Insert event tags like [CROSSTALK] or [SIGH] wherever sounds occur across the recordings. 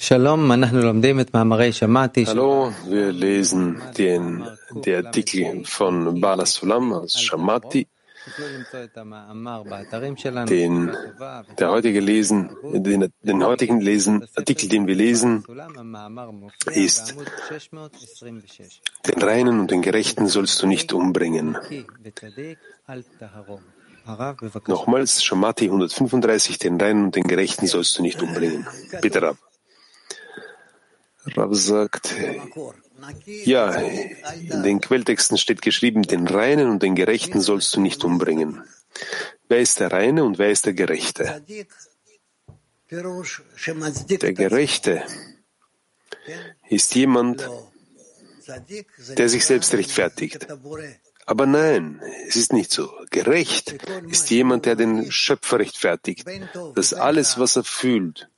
Hallo, wir lesen den, die Artikel von Bala Sulam aus Shamati. Den, der heutige lesen, den, den heutigen lesen, Artikel, den wir lesen, ist, den Reinen und den Gerechten sollst du nicht umbringen. Nochmals, Shamati 135, den Reinen und den Gerechten sollst du nicht umbringen. Bitte, Rab. Rab sagt, ja, in den Quelltexten steht geschrieben, den Reinen und den Gerechten sollst du nicht umbringen. Wer ist der Reine und wer ist der Gerechte? Der Gerechte ist jemand, der sich selbst rechtfertigt. Aber nein, es ist nicht so. Gerecht ist jemand, der den Schöpfer rechtfertigt, dass alles, was er fühlt,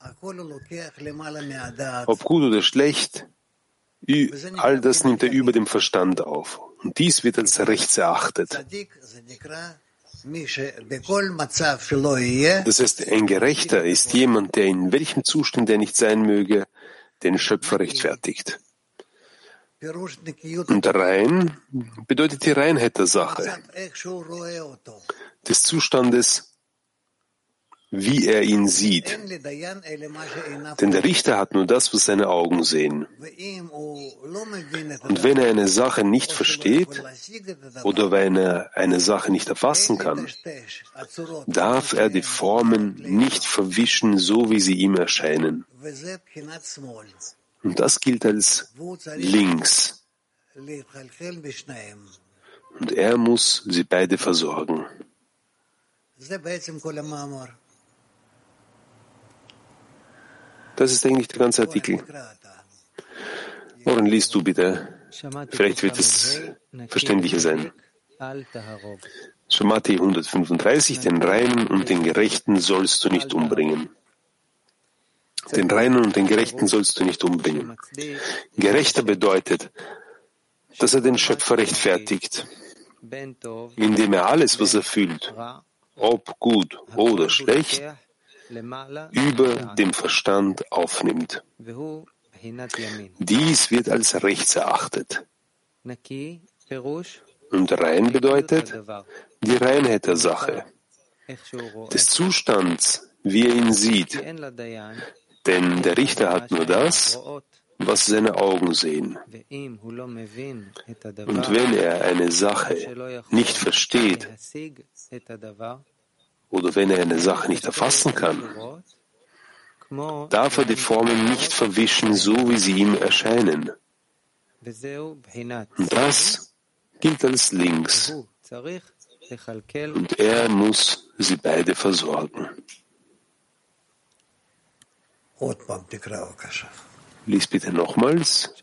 ob gut oder schlecht, all das nimmt er über dem Verstand auf. Und dies wird als Rechts erachtet. Das heißt, ein Gerechter ist jemand, der in welchem Zustand er nicht sein möge, den Schöpfer rechtfertigt. Und rein bedeutet die Reinheit der Sache, des Zustandes, wie er ihn sieht. Denn der Richter hat nur das, was seine Augen sehen. Und wenn er eine Sache nicht versteht oder wenn er eine Sache nicht erfassen kann, darf er die Formen nicht verwischen, so wie sie ihm erscheinen. Und das gilt als links. Und er muss sie beide versorgen. Das ist eigentlich der ganze Artikel. Oren, liest du bitte. Vielleicht wird es verständlicher sein. Shamati 135, den Reinen und den Gerechten sollst du nicht umbringen. Den Reinen und den Gerechten sollst du nicht umbringen. Gerechter bedeutet, dass er den Schöpfer rechtfertigt, indem er alles, was er fühlt, ob gut oder schlecht, über dem Verstand aufnimmt. Dies wird als rechts erachtet. Und rein bedeutet die Reinheit der Sache, des Zustands, wie er ihn sieht, denn der Richter hat nur das, was seine Augen sehen. Und wenn er eine Sache nicht versteht oder wenn er eine Sache nicht erfassen kann, darf er die Formen nicht verwischen, so wie sie ihm erscheinen. Und das gilt als links. Und er muss sie beide versorgen. Lies bitte nochmals.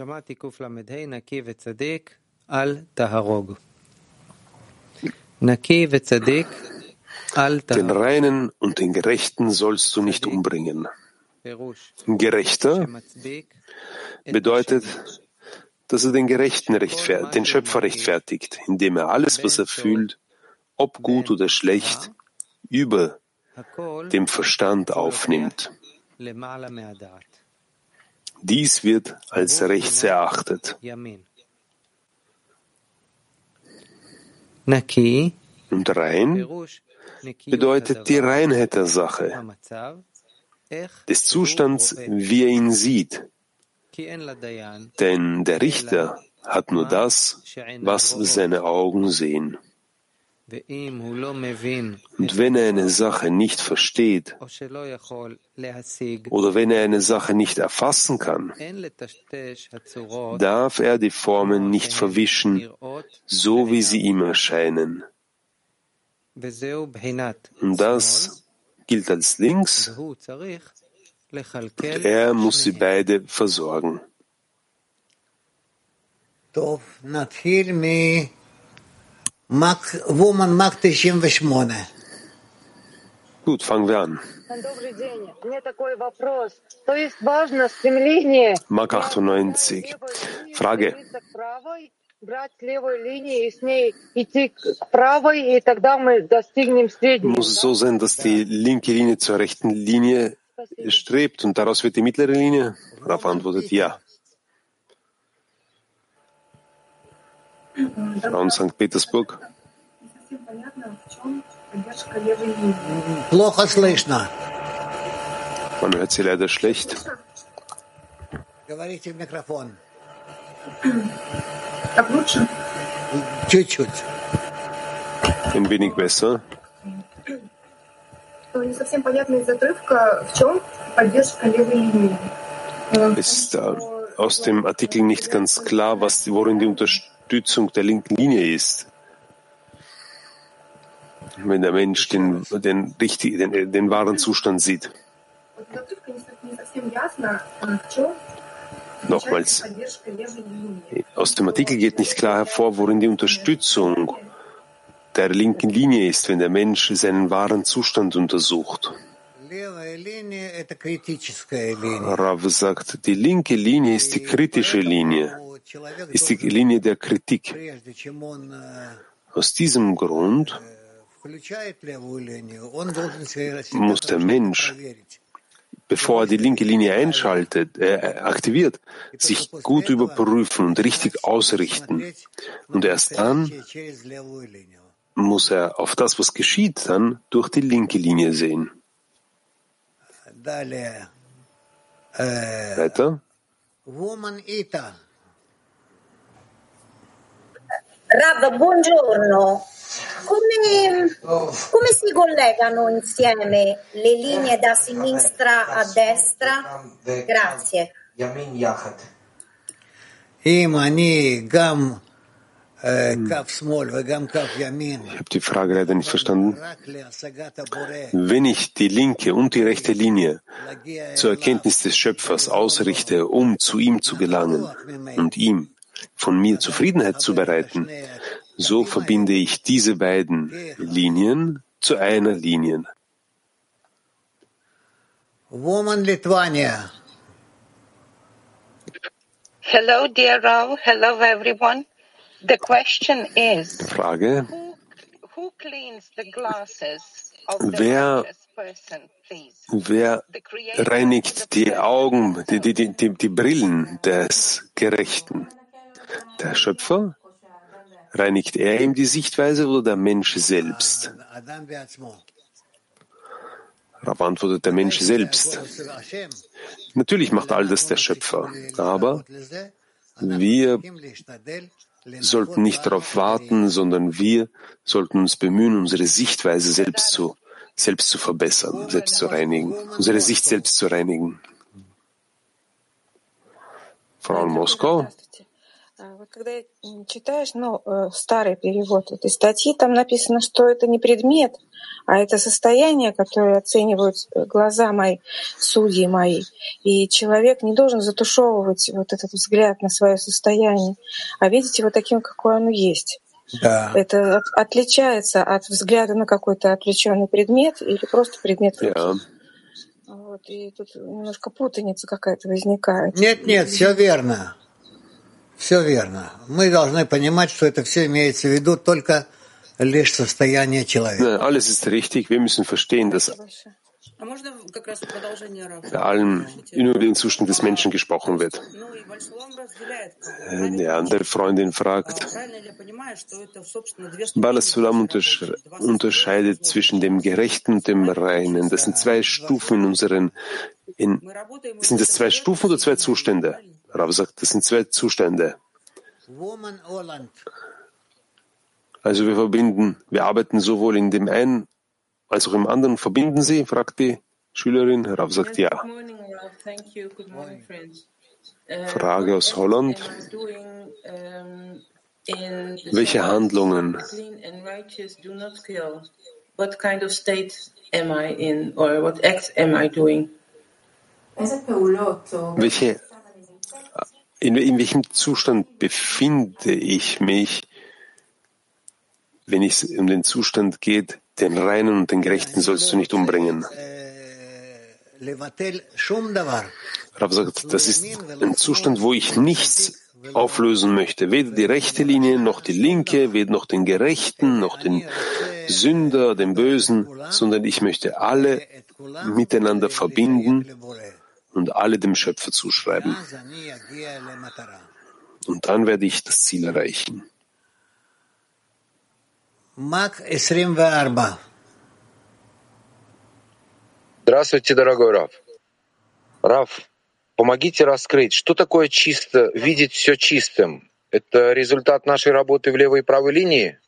Den Reinen und den Gerechten sollst du nicht umbringen. Gerechter bedeutet, dass er den Gerechten den Schöpfer rechtfertigt, indem er alles, was er fühlt, ob gut oder schlecht, über dem Verstand aufnimmt. Dies wird als rechts erachtet. Und rein. Bedeutet die Reinheit der Sache, des Zustands, wie er ihn sieht. Denn der Richter hat nur das, was seine Augen sehen. Und wenn er eine Sache nicht versteht oder wenn er eine Sache nicht erfassen kann, darf er die Formen nicht verwischen, so wie sie ihm erscheinen. Und das gilt als links und er muss sie beide versorgen. Woman Mark 98. Gut, fangen wir an. Mark 98. Frage. Muss es so sein, dass die linke Linie zur rechten Linie strebt und daraus wird die mittlere Linie? Rav antwortet ja. Frauen St. Petersburg. Плохо слышно. Man hört sie leider schlecht. Говорите в микрофон. Так лучше? Чуть-чуть. Ein wenig besser. То Не совсем понятно из отрывка, в чем поддержка левой линии. Э, Ist äh, aus dem Artikel nicht ganz klar, was, worin die Unterstützung Unterstützung der linken Linie ist. Wenn der Mensch den, den, richtig, den, den wahren Zustand sieht. Nochmals, aus dem Artikel geht nicht klar hervor, worin die Unterstützung der linken Linie ist, wenn der Mensch seinen wahren Zustand untersucht. Rav sagt, die linke Linie ist die kritische Linie ist die Linie der Kritik. Aus diesem Grund muss der Mensch, bevor er die linke Linie einschaltet, äh, äh aktiviert, sich gut überprüfen und richtig ausrichten. Und erst dann muss er auf das, was geschieht, dann durch die linke Linie sehen. Weiter. Rav, buongiorno. Come, come, si collegano insieme le linee da sinistra a destra? Grazie. Ich habe die Frage leider nicht verstanden. Wenn ich die linke und die rechte Linie zur Erkenntnis des Schöpfers ausrichte, um zu ihm zu gelangen und ihm von mir Zufriedenheit zu bereiten, so verbinde ich diese beiden Linien zu einer Linie. Woman Lithuania. Hello, dear Rav. Hello, everyone. The question is, Frage, who, who cleans the glasses of the Wer- person, please? wer reinigt die Augen, die, die, die, die, die Brillen des Gerechten? Der Schöpfer? Reinigt er ihm die Sichtweise oder der Mensch selbst? Rab antwortet der Mensch selbst. Natürlich macht all das der Schöpfer, aber wir sollten nicht darauf warten, sondern wir sollten uns bemühen, unsere Sichtweise selbst zu, selbst zu verbessern, selbst zu reinigen, unsere Sicht selbst zu reinigen. Frau Moskau. Вот когда читаешь, ну, э, старый перевод этой статьи, там написано, что это не предмет, а это состояние, которое оценивают э, глаза мои, судьи мои. И человек не должен затушевывать вот этот взгляд на свое состояние, а видеть его таким, какое оно есть. Да. Это от- отличается от взгляда на какой-то отвлеченный предмет или просто предмет ja, Вот, и тут немножко путаница какая-то возникает. Нет, нет, все верно. Все верно. Мы должны понимать, что это все имеется в виду только лишь состояние человека. Alles ist richtig. Wir müssen verstehen, dass Bei allem über den Zustand des Menschen gesprochen wird. Äh, eine andere Freundin fragt, Balasulam unterscheidet zwischen dem Gerechten und dem Reinen. Das sind zwei Stufen in unseren, in, sind das zwei Stufen oder zwei Zustände? Rav sagt, das sind zwei Zustände. Also wir verbinden, wir arbeiten sowohl in dem einen als auch im anderen. Verbinden Sie? fragt die Schülerin. Rav sagt ja. Uh, Frage aus Holland. Welche? Handlungen? What kind of state am I in, or what acts am I doing? Welche, in, in welchem Zustand befinde ich mich, wenn es um den Zustand geht, den Reinen und den Gerechten sollst du nicht umbringen. Rav sagt, das ist ein Zustand, wo ich nichts auflösen möchte. Weder die rechte Linie, noch die linke, weder noch den Gerechten, noch den Sünder, den Bösen, sondern ich möchte alle miteinander verbinden und alle dem Schöpfer zuschreiben. Und dann werde ich das Ziel erreichen. Мак 24. Здравствуйте, дорогой Раф. Раф, помогите раскрыть, что такое чисто, видеть все чистым? Это результат нашей работы в левой и правой линии?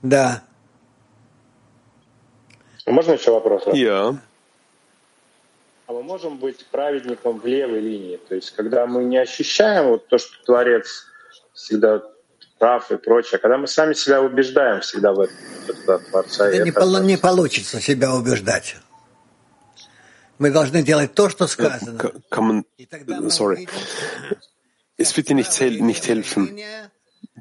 Да. Можно еще вопрос? Раф? Ja, А мы можем быть праведником в левой линии? То есть, когда мы не ощущаем вот то, что Творец всегда прав и прочее, а когда мы сами себя убеждаем всегда в этом, это от Творца. и Да не, это полу- от не Отца. получится себя убеждать. Мы должны делать то, что сказано. ka- kann man, И тогда мы sorry, увидим, es wird dir nicht, hel nicht helfen, линия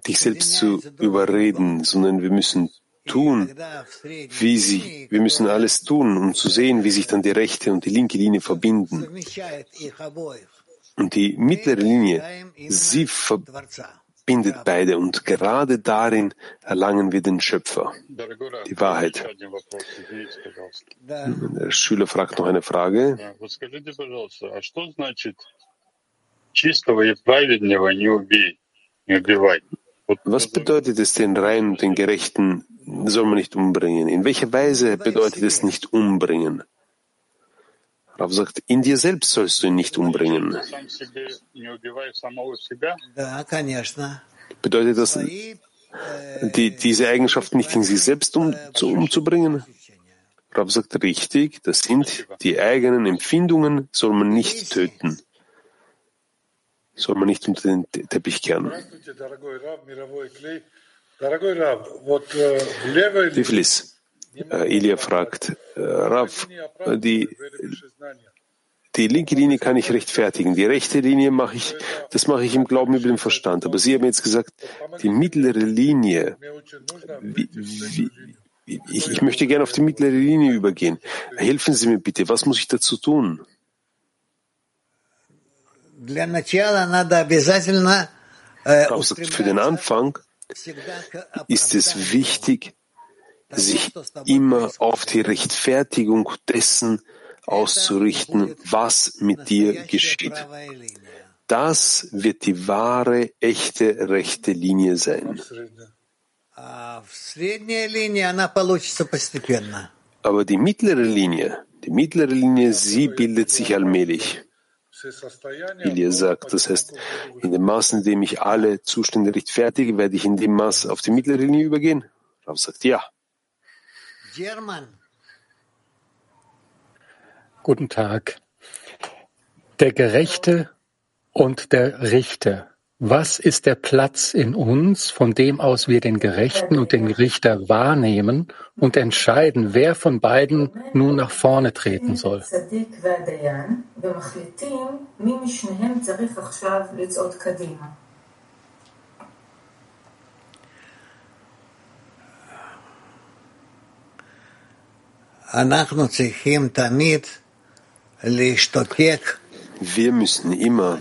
dich selbst zu überreden, sondern wir müssen tun, тогда в средней wie sie, wir müssen alles tun, um zu sehen, wie sich dann die rechte und die linke Linie verbinden. совмещает их обоих. Und die mittlere Linie, Даем sie именно bindet beide und gerade darin erlangen wir den Schöpfer, die Wahrheit. Der Schüler fragt noch eine Frage. Was bedeutet es, den Reinen und den Gerechten soll man nicht umbringen? In welcher Weise bedeutet es nicht umbringen? Rav sagt, in dir selbst sollst du ihn nicht umbringen. Bedeutet das, die, diese Eigenschaften nicht in sich selbst um, zu, umzubringen? Rav sagt richtig, das sind die eigenen Empfindungen, soll man nicht töten. Soll man nicht unter den Teppich kehren. Wie viel ist? Äh, Ilya fragt, äh, Rav, die, die linke Linie kann ich rechtfertigen, die rechte Linie mache ich, das mache ich im Glauben über den Verstand. Aber Sie haben jetzt gesagt, die mittlere Linie, wie, wie, ich, ich, möchte gerne auf die mittlere Linie übergehen. Helfen Sie mir bitte, was muss ich dazu tun? Für den Anfang ist es wichtig, sich immer auf die Rechtfertigung dessen auszurichten, was mit dir geschieht. Das wird die wahre, echte, rechte Linie sein. Aber die mittlere Linie, die mittlere Linie, sie bildet sich allmählich. Ilya sagt, das heißt, in dem Maß, in dem ich alle Zustände rechtfertige, werde ich in dem Maß auf die mittlere Linie übergehen. Rav sagt, ja. German. Guten Tag. Der Gerechte und der Richter. Was ist der Platz in uns, von dem aus wir den Gerechten und den Richter wahrnehmen und entscheiden, wer von beiden nun nach vorne treten soll? Wir müssen immer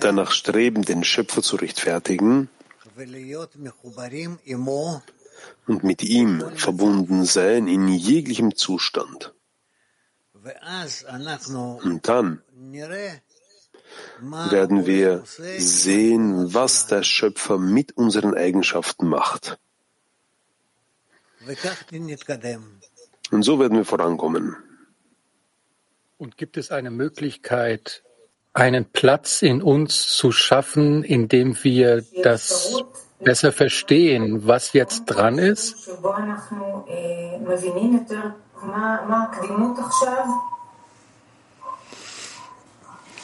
danach streben, den Schöpfer zu rechtfertigen und mit ihm verbunden sein in jeglichem Zustand. Und dann werden wir sehen, was der Schöpfer mit unseren Eigenschaften macht. Und so werden wir vorankommen. Und gibt es eine Möglichkeit, einen Platz in uns zu schaffen, in dem wir das besser verstehen, was jetzt dran ist?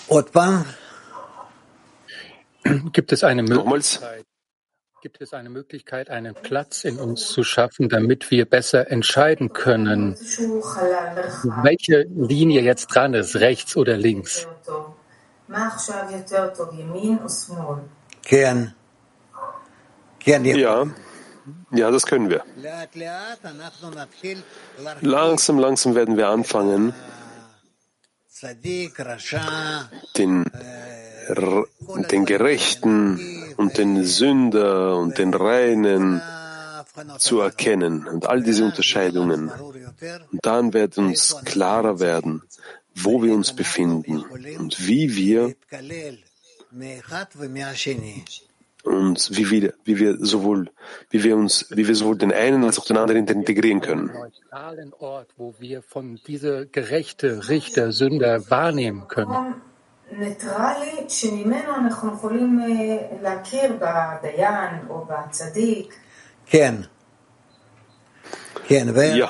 Otmar? Gibt es eine Möglichkeit, Gibt es eine Möglichkeit, einen Platz in uns zu schaffen, damit wir besser entscheiden können, welche Linie jetzt dran ist, rechts oder links? Gern. Ja. Ja, das können wir. Langsam, langsam werden wir anfangen, den, den Gerechten, und den Sünder und den Reinen zu erkennen und all diese Unterscheidungen. Und dann wird uns klarer werden, wo wir uns befinden und wie wir uns, wie wir, wie wir sowohl, wie wir uns, wie wir sowohl den einen als auch den anderen integrieren können. Ort, wo wir von diese gerechte Richter, Sünder wahrnehmen können. ניטרלי שממנו אנחנו יכולים אה, להכיר בדיין או בצדיק. כן. כן, Ja,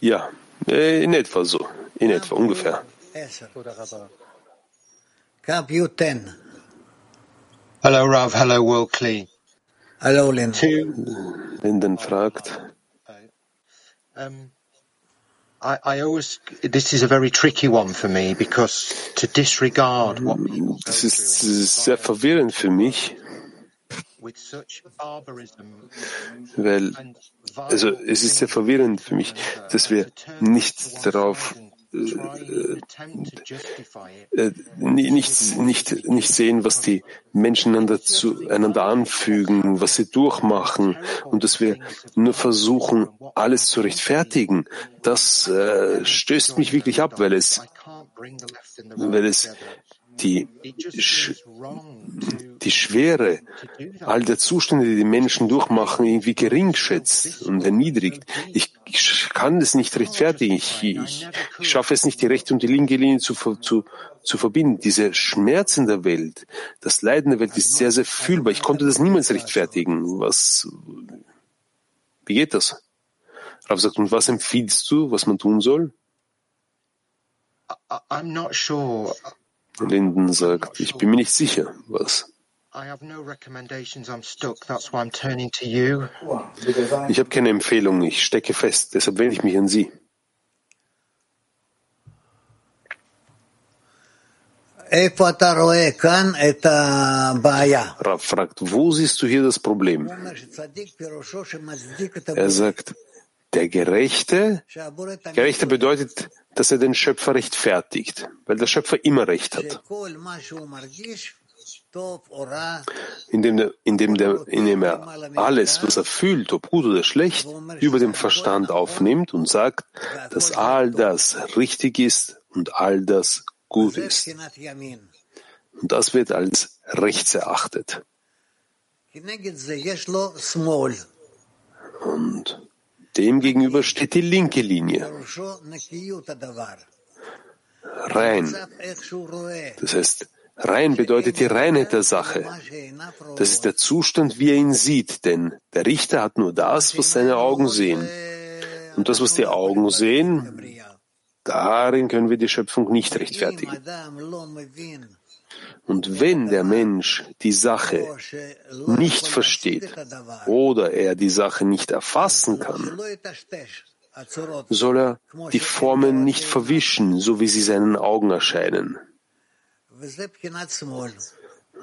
ja, äh, in etwa so, in etwa ungefähr. Cup U10. Hello, Rav. Hello, Will Klee. Hello, Lynn. Two, Linden fragt, um, I, I always, this is a very tricky one for me because to disregard what people das ist sehr verwirrend für mich, with such barbarism weil, also es ist sehr verwirrend für mich, dass wir nicht darauf äh, äh, nicht, nicht, nicht sehen, was die Menschen einander, zu, einander anfügen, was sie durchmachen und dass wir nur versuchen, alles zu rechtfertigen, das äh, stößt mich wirklich ab, weil es, weil es die, die Schwere all der Zustände, die die Menschen durchmachen, irgendwie gering schätzt und erniedrigt. Ich, kann es nicht rechtfertigen. Ich, ich, ich schaffe es nicht, die rechte und die linke Linie zu, zu, zu verbinden. Diese Schmerz in der Welt, das Leiden der Welt ist sehr, sehr fühlbar. Ich konnte das niemals rechtfertigen. Was, wie geht das? Rav sagt, und was empfiehlst du, was man tun soll? I'm not sure. Linden sagt, ich bin mir nicht sicher, was. Ich habe keine Empfehlung, ich stecke fest, deshalb wende ich mich an Sie. Rav fragt, wo siehst du hier das Problem? Er sagt, der Gerechte, Gerechte bedeutet, dass er den Schöpfer rechtfertigt, weil der Schöpfer immer Recht hat. Indem, der, indem, der, indem er alles, was er fühlt, ob gut oder schlecht, über den Verstand aufnimmt und sagt, dass all das richtig ist und all das gut ist. Und das wird als rechts erachtet. Und Demgegenüber steht die linke Linie. Rein. Das heißt, rein bedeutet die Reinheit der Sache. Das ist der Zustand, wie er ihn sieht, denn der Richter hat nur das, was seine Augen sehen. Und das, was die Augen sehen, darin können wir die Schöpfung nicht rechtfertigen. Und wenn der Mensch die Sache nicht versteht oder er die Sache nicht erfassen kann, soll er die Formen nicht verwischen, so wie sie seinen Augen erscheinen.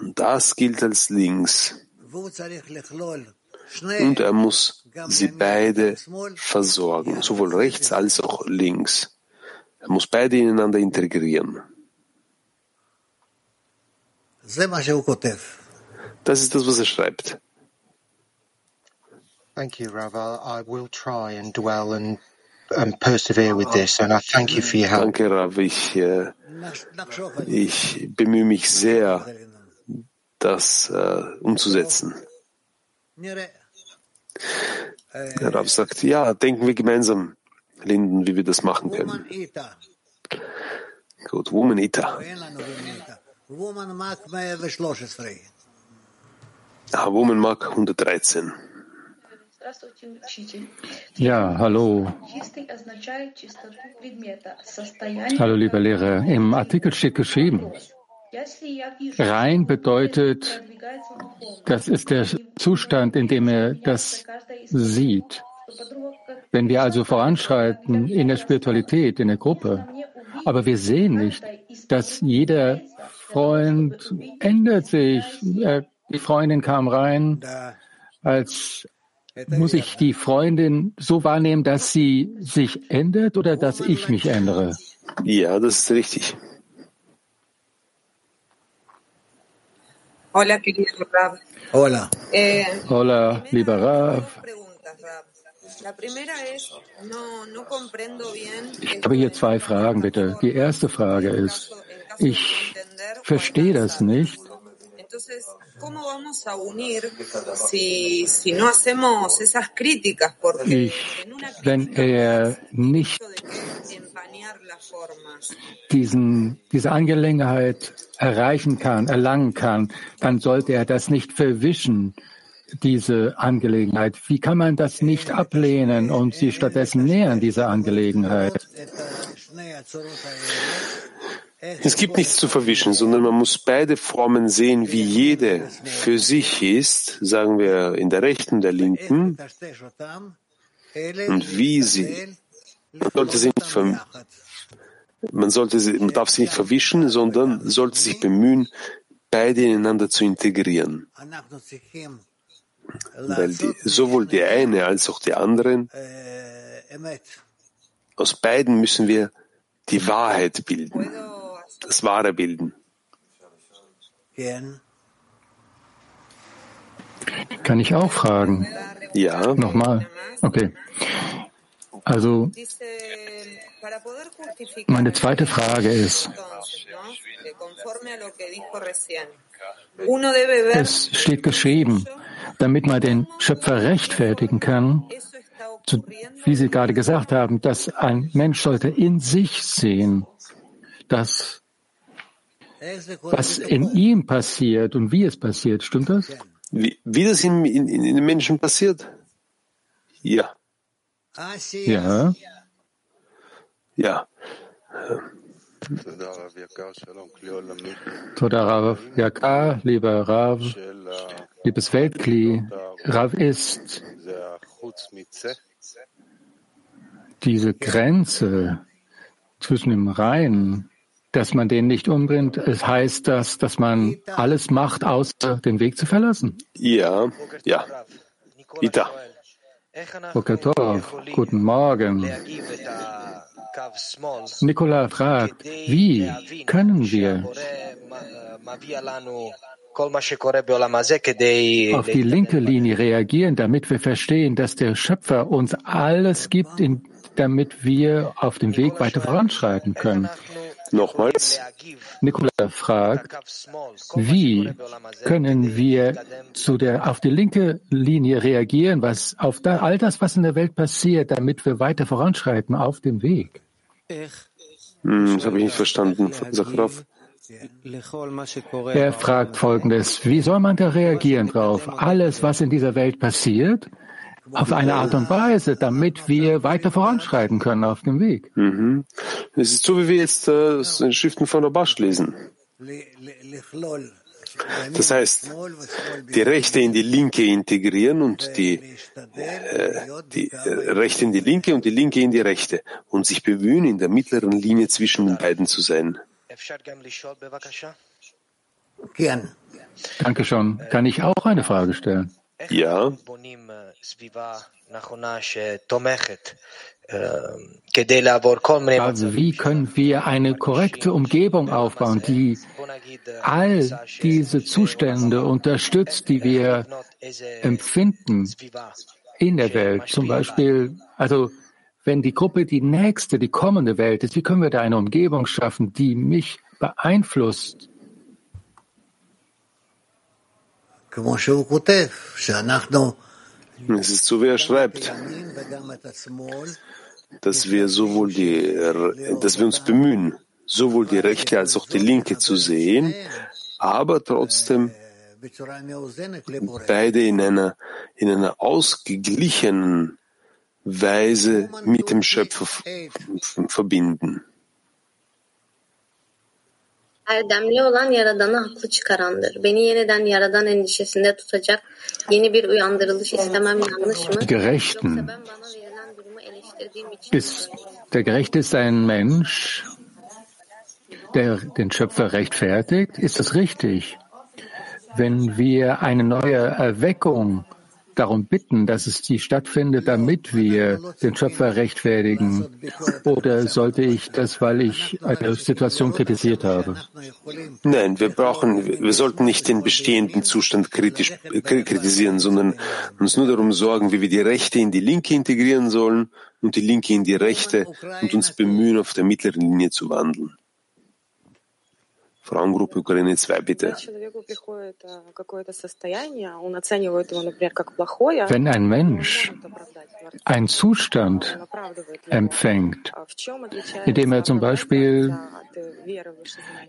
Und das gilt als links. Und er muss sie beide versorgen, sowohl rechts als auch links. Er muss beide ineinander integrieren. Das ist das, was er schreibt. Thank you, Ravel. I will try and dwell and and persevere with this. And I thank you for your help. Danke, Rav. Ich, äh, ich bemühe mich sehr, das äh, umzusetzen. Äh, Rav sagt, ja, denken wir gemeinsam, Linden, wie wir das machen können. Gut, Woman Eater. Woman Mark Woman Mark 113. Ja, hallo. Hallo, lieber Lehrer. Im Artikel steht geschrieben, rein bedeutet, das ist der Zustand, in dem er das sieht. Wenn wir also voranschreiten in der Spiritualität, in der Gruppe, aber wir sehen nicht, dass jeder Freund ändert sich. Er- Die Freundin kam rein, als muss ich die Freundin so wahrnehmen, dass sie sich ändert oder dass ich mich ändere? Ja, das ist richtig. Hola, querido Rab. Hola. Eh, Hola, lieber Rav. Rab. Ich habe hier zwei Fragen, bitte. Die erste Frage ist, ich verstehe das nicht. Ich, wenn er nicht diesen, diese Angelegenheit erreichen kann, erlangen kann, dann sollte er das nicht verwischen, diese Angelegenheit. Wie kann man das nicht ablehnen und sie stattdessen nähern, diese Angelegenheit? Es gibt nichts zu verwischen, sondern man muss beide Formen sehen, wie jede für sich ist, sagen wir in der rechten, der linken, und wie sie. Man sollte sie nicht man, sollte sie, man darf sie nicht verwischen, sondern sollte sich bemühen, beide ineinander zu integrieren. Weil die, sowohl die eine als auch die anderen, aus beiden müssen wir die Wahrheit bilden das wahre bilden. Kann ich auch fragen? Ja. Nochmal. Okay. Also, meine zweite Frage ist, es steht geschrieben, damit man den Schöpfer rechtfertigen kann, wie Sie gerade gesagt haben, dass ein Mensch sollte in sich sehen, dass was in ihm passiert und wie es passiert. Stimmt das? Wie, wie das in, in, in den Menschen passiert? Ja. Ja. Ja. Toda Rav Yakar, lieber Rav, liebes Weltkli, Rav ist diese Grenze zwischen dem Reinen dass man den nicht umbringt, es heißt das, dass man alles macht, außer den Weg zu verlassen? Ja, ja. Ita. Bokatov, guten Morgen. Nikola fragt, wie können wir auf die linke Linie reagieren, damit wir verstehen, dass der Schöpfer uns alles gibt, damit wir auf dem Weg weiter voranschreiten können. Nochmals. Nikola fragt, wie können wir zu der, auf die linke Linie reagieren, was auf da, all das, was in der Welt passiert, damit wir weiter voranschreiten auf dem Weg? Hm, das habe ich nicht verstanden, Sachrov. Er fragt Folgendes, wie soll man da reagieren drauf? Alles, was in dieser Welt passiert, auf eine Art und Weise, damit wir weiter voranschreiten können auf dem Weg. Mhm. Es ist so, wie wir jetzt äh, Schriften von Rabash lesen. Das heißt, die Rechte in die Linke integrieren und die, äh, die äh, Rechte in die Linke und die Linke in die Rechte und sich bemühen, in der mittleren Linie zwischen den beiden zu sein. Danke schon. Kann ich auch eine Frage stellen? Ja. Also wie können wir eine korrekte Umgebung aufbauen, die all diese Zustände unterstützt, die wir empfinden in der Welt? Zum Beispiel, also wenn die Gruppe die nächste, die kommende Welt ist, wie können wir da eine Umgebung schaffen, die mich beeinflusst? Es ist so, wie er schreibt, dass wir sowohl die, dass wir uns bemühen, sowohl die rechte als auch die linke zu sehen, aber trotzdem beide in einer, in einer ausgeglichenen Weise mit dem Schöpfer verbinden. Erdemli olan Yaradan'ı haklı çıkarandır. Beni yeniden Yaradan endişesinde tutacak yeni bir uyandırılış istemem yanlış mı? Gerechten. Ist, der Gerechte ist ein Mensch, der den Schöpfer rechtfertigt. Ist das richtig? Wenn wir eine neue Erweckung darum bitten, dass es die stattfindet, damit wir den Schöpfer rechtfertigen? Oder sollte ich das, weil ich eine Situation kritisiert habe? Nein, wir brauchen, wir sollten nicht den bestehenden Zustand kritisch, kritisieren, sondern uns nur darum sorgen, wie wir die Rechte in die Linke integrieren sollen und die Linke in die Rechte und uns bemühen, auf der mittleren Linie zu wandeln. Frauengruppe Ukraine 2, bitte. Wenn ein Mensch einen Zustand empfängt, indem er zum Beispiel,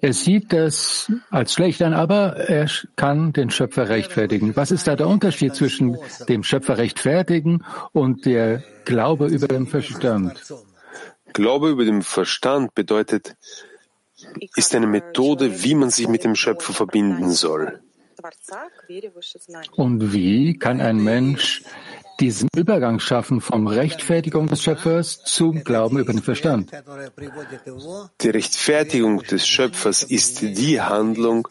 er sieht das als schlecht an, aber er kann den Schöpfer rechtfertigen. Was ist da der Unterschied zwischen dem Schöpfer rechtfertigen und der Glaube über den Verstand? Glaube über den Verstand bedeutet, ist eine Methode, wie man sich mit dem Schöpfer verbinden soll. Und wie kann ein Mensch diesen Übergang schaffen vom Rechtfertigung des Schöpfers zum Glauben über den Verstand? Die Rechtfertigung des Schöpfers ist die Handlung,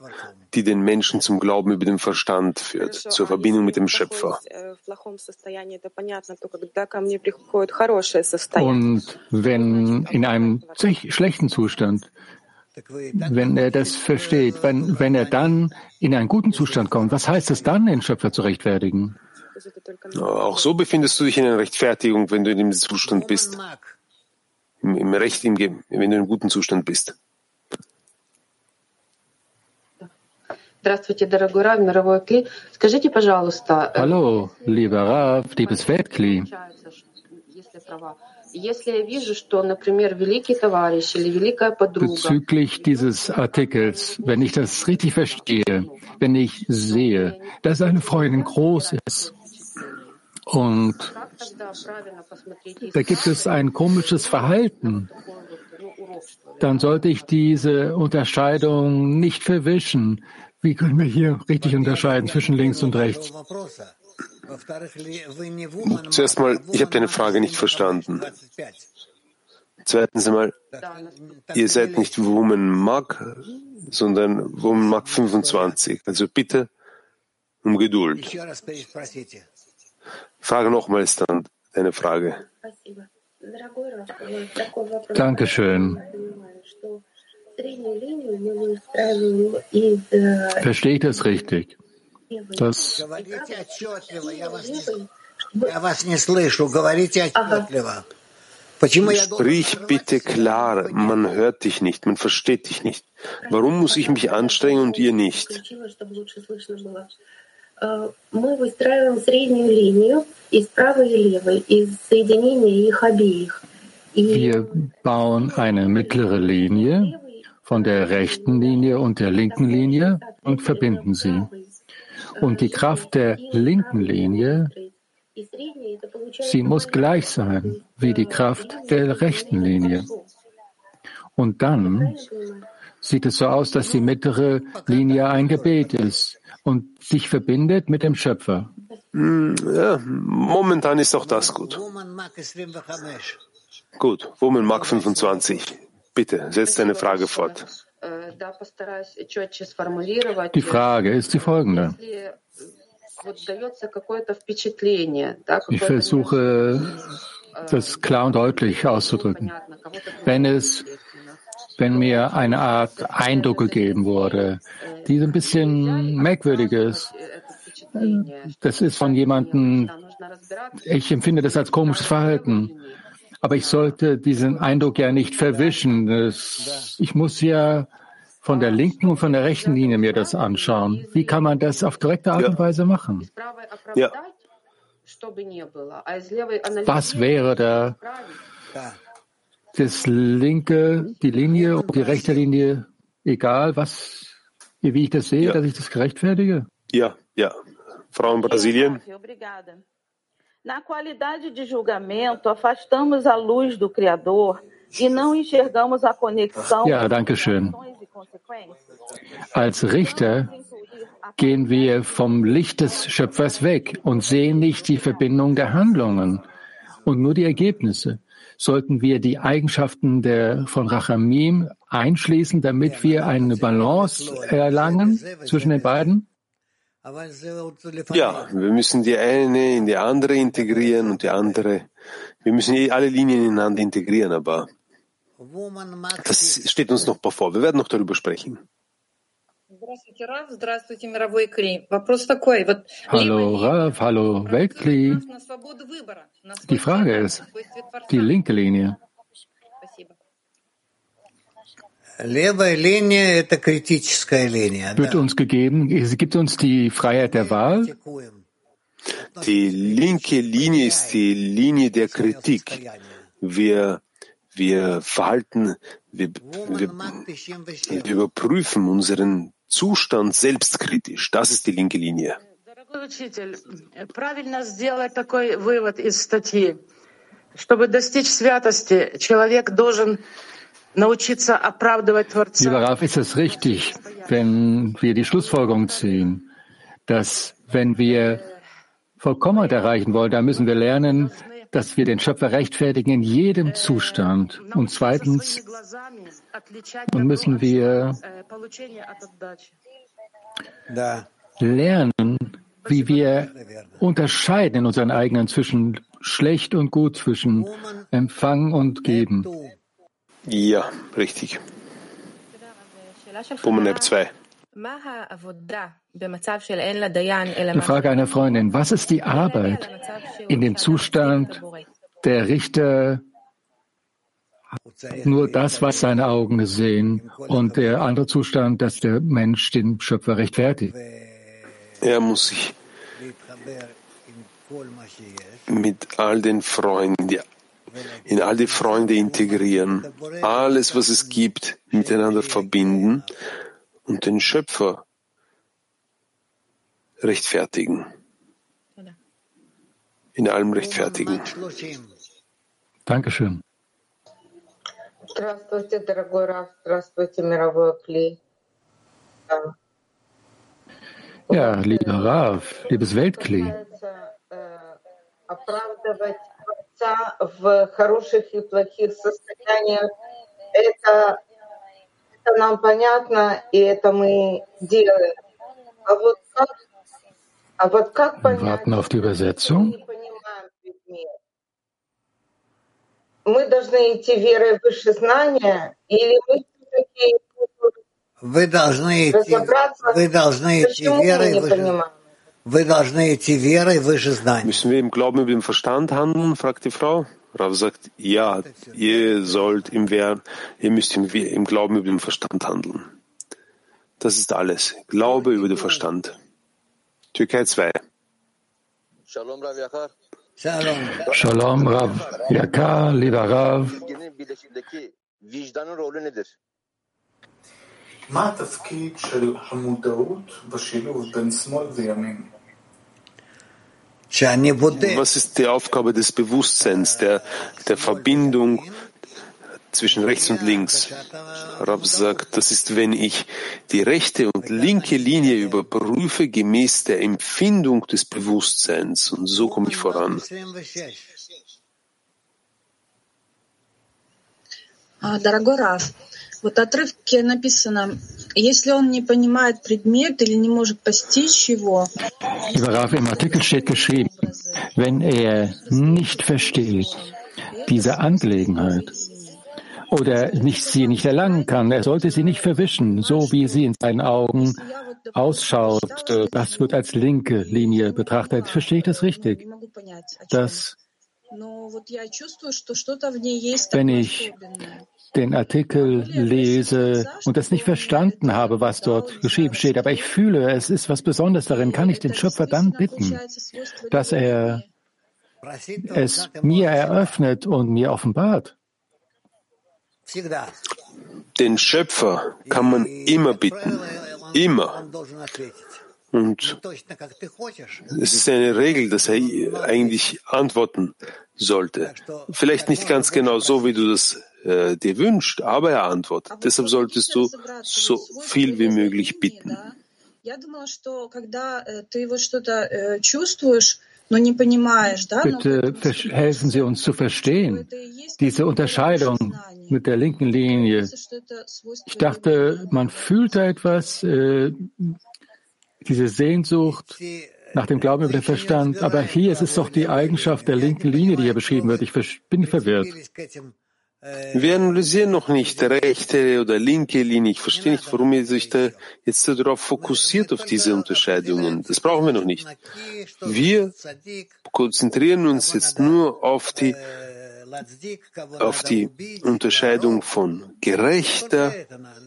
die den Menschen zum Glauben über den Verstand führt, zur Verbindung mit dem Schöpfer. Und wenn in einem schlechten Zustand wenn er das versteht, wenn, wenn er dann in einen guten Zustand kommt, was heißt es dann, den Schöpfer zu rechtfertigen? Auch so befindest du dich in einer Rechtfertigung, wenn du in dem Zustand bist. Im, im Recht, im, wenn du in einem guten Zustand bist. Hallo, lieber Rav, liebes Weltkli. Bezüglich dieses Artikels, wenn ich das richtig verstehe, wenn ich sehe, dass eine Freundin groß ist und da gibt es ein komisches Verhalten, dann sollte ich diese Unterscheidung nicht verwischen. Wie können wir hier richtig unterscheiden zwischen links und rechts? Zuerst mal, ich habe deine Frage nicht verstanden. Zweitens einmal, ihr seid nicht Woman Mag, sondern Woman Mag 25. Also bitte um Geduld. Frage nochmals dann deine Frage. Dankeschön. Verstehe ich das richtig? Das Sprich bitte klar, man hört dich nicht, man versteht dich nicht. Warum muss ich mich anstrengen und ihr nicht? Wir bauen eine mittlere Linie von der rechten Linie und der linken Linie und verbinden sie. Und die Kraft der linken Linie, sie muss gleich sein wie die Kraft der rechten Linie. Und dann sieht es so aus, dass die mittlere Linie ein Gebet ist und sich verbindet mit dem Schöpfer. Hm, ja, momentan ist auch das gut. Gut, Woman Mark 25. Bitte, setz deine Frage fort. Die Frage ist die folgende. Ich versuche, das klar und deutlich auszudrücken. Wenn es, wenn mir eine Art Eindruck gegeben wurde, die ein bisschen merkwürdig ist, das ist von jemandem, ich empfinde das als komisches Verhalten. Aber ich sollte diesen Eindruck ja nicht verwischen. Das, ich muss ja von der linken und von der rechten Linie mir das anschauen. Wie kann man das auf korrekte Art und Weise machen? Ja. Was wäre da das linke, die Linie und die rechte Linie egal, was, wie ich das sehe, Ja. dass ich das gerechtfertige? Ja, ja. Frau in Brasilien. Na qualidade de julgamento, afastamos a luz do Criador e não enxergamos a conexão Ja, danke schön. Als Richter gehen wir vom Licht des Schöpfers weg und sehen nicht die Verbindung der Handlungen und nur die Ergebnisse. Sollten wir die Eigenschaften der, von Rachamim einschließen, damit wir eine Balance erlangen zwischen den beiden? Ja, wir müssen die eine in die andere integrieren und die andere. Wir müssen eh alle Linien ineinander integrieren, aber das steht uns noch bevor. Wir werden noch darüber sprechen. Hallo Rav, hallo Weltkrieg. Die Frage ist, die linke Linie, wird uns gegeben, es gibt uns die Freiheit der Wahl. Die linke Linie ist die Linie der Kritik. Wir, wir verhalten, wir, wir, wir überprüfen unseren Zustand selbstkritisch. Das ist die linke Linie. Дорогой учитель, правильно сделать такой вывод из статьи. Чтобы достичь святости, человек должен научиться оправдывать Творца. Lieber Rav, ist es richtig, wenn wir die Schlussfolgerung ziehen, dass wenn wir Vollkommenheit erreichen wollen, dann müssen wir lernen, dass wir den Schöpfer rechtfertigen in jedem Zustand. Und zweitens müssen wir lernen, wie wir unterscheiden in unseren eigenen zwischen schlecht und gut, zwischen Empfang und Geben. Ja, richtig. Bumeneb 2. Die Frage einer Freundin, was ist die Arbeit in dem Zustand, der Richter nur das, was seine Augen sehen und der andere Zustand, dass der Mensch den Schöpfer rechtfertigt? Er muss sich mit all den Freunden, die in all die Freunde integrieren, alles, was es gibt, miteinander verbinden und den Schöpfer rechtfertigen. In allem rechtfertigen. Dankeschön. Здравствуйте, дорогой Раф. Здравствуйте, мировой Кли. Да. Ja, lieber Rav, liebes Weltkli, Творца в хороших и плохих состояниях. Это, это нам понятно, и это мы делаем. А вот как, а вот как понять, warten auf die что мы Übersetzung. не понимаем предмет? Мы должны идти верой выше знания, или мы все-таки Вы должны идти, разобраться, вы должны идти верой не выше, понимаем? Müssen wir im Glauben über den Verstand handeln? fragt die Frau. Rav sagt, ja, ihr sollt im Wehren, ihr müsst im, im Glauben über den Verstand handeln. Das ist alles. Glaube über den Verstand. Türkei 2. Shalom, Rav Yakar. Lieber Rav. מה התפקיד של המודעות בשילוב בין שמאל וימין? Ne Was ist die Aufgabe des Bewusstseins, der, der Verbindung zwischen rechts und links? Rab sagt, das ist, wenn ich die rechte und linke Linie überprüfe gemäß der Empfindung des Bewusstseins und so komme ich voran. Дорогой Раф, вот в отрывке написано, если он не понимает предмет или не может постичь его, Lieber Rav, im Artikel steht geschrieben, wenn er nicht versteht diese Angelegenheit oder nicht, sie nicht erlangen kann, er sollte sie nicht verwischen, so wie sie in seinen Augen ausschaut. Äh, Das wird als linke Linie betrachtet. Verstehe ich das richtig? могу понять, о чём. Dass, wenn ich den Artikel lese und das nicht verstanden habe, was dort geschrieben steht, aber ich fühle, es ist was Besonderes darin, kann ich den Schöpfer dann bitten, dass er es mir eröffnet und mir offenbart? Den Schöpfer kann man immer bitten, immer. Und es ist eine Regel, dass er eigentlich antworten sollte. Vielleicht nicht ganz genau so, wie du das äh, dir wünschst, aber er antwortet. Deshalb solltest du so viel wie möglich bitten. Bitte helfen Sie uns zu verstehen, diese Unterscheidung mit der linken Linie. Ich dachte, man fühlt da etwas, äh, diese Sehnsucht nach dem Glauben über den Verstand. Aber hier ist es doch die Eigenschaft der linken Linie, die hier beschrieben wird. Ich bin verwirrt. Wir analysieren noch nicht rechte oder linke Linie. Ich verstehe nicht, warum ihr sich da jetzt darauf fokussiert, auf diese Unterscheidungen. Das brauchen wir noch nicht. Wir konzentrieren uns jetzt nur auf die, auf die Unterscheidung von gerechter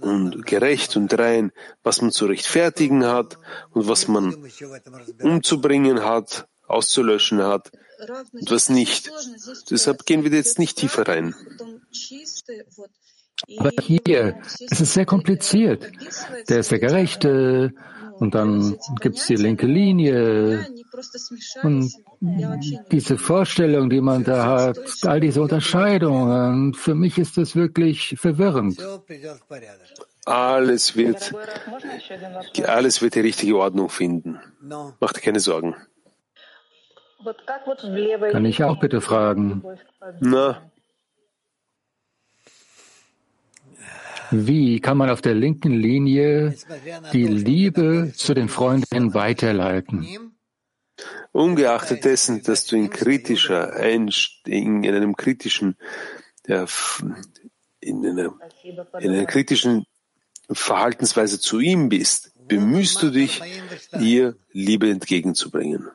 und gerecht und rein, was man zu rechtfertigen hat und was man umzubringen hat, auszulöschen hat und was nicht. Deshalb gehen wir jetzt nicht tiefer rein. Aber hier, es ist sehr kompliziert. Der ist der Gerechte und dann gibt es die linke Linie und diese Vorstellung, die man da hat, all diese Unterscheidungen, für mich ist das wirklich verwirrend. Alles wird, alles wird die richtige Ordnung finden. Mach dir keine Sorgen. Kann ich auch bitte fragen? Na, Wie kann man auf der linken Linie die Liebe zu den Freundinnen weiterleiten? ungeachtet dessen, dass du in kritischer in einem kritischen, in einer, in einer kritischen Verhaltensweise zu ihm bist, bemühst du dich, ihr Liebe entgegenzubringen.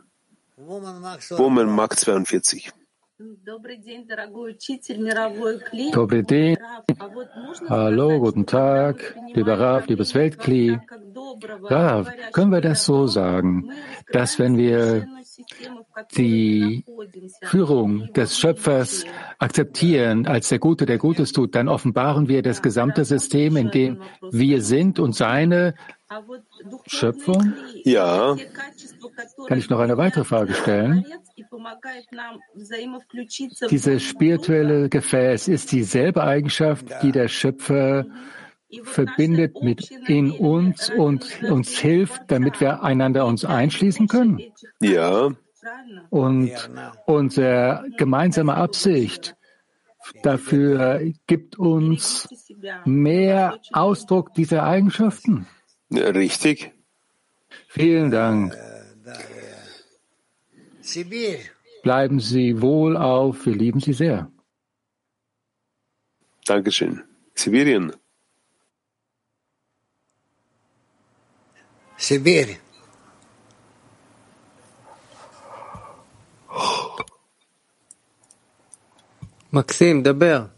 Woman Mark 42. Dobry Din. Hallo, guten Tag, lieber Rav, liebes Weltkli. Rav, können wir das so sagen, dass wenn wir die Führung des Schöpfers akzeptieren als der Gute, der Gutes tut, dann offenbaren wir das gesamte System, in dem wir sind und seine Schöpfung? Ja. Kann ich noch eine weitere Frage stellen? Dieses spirituelle Gefäß ist dieselbe Eigenschaft, die der Schöpfer verbindet mit in uns und uns hilft, damit wir einander uns einschließen können. Ja. Und unsere gemeinsame Absicht dafür gibt uns mehr Ausdruck dieser Eigenschaften. Richtig. Vielen Dank. Bleiben Sie wohl auf. Wir lieben Sie sehr. Dankeschön. Sibirien. Sibir. Maxim, daber.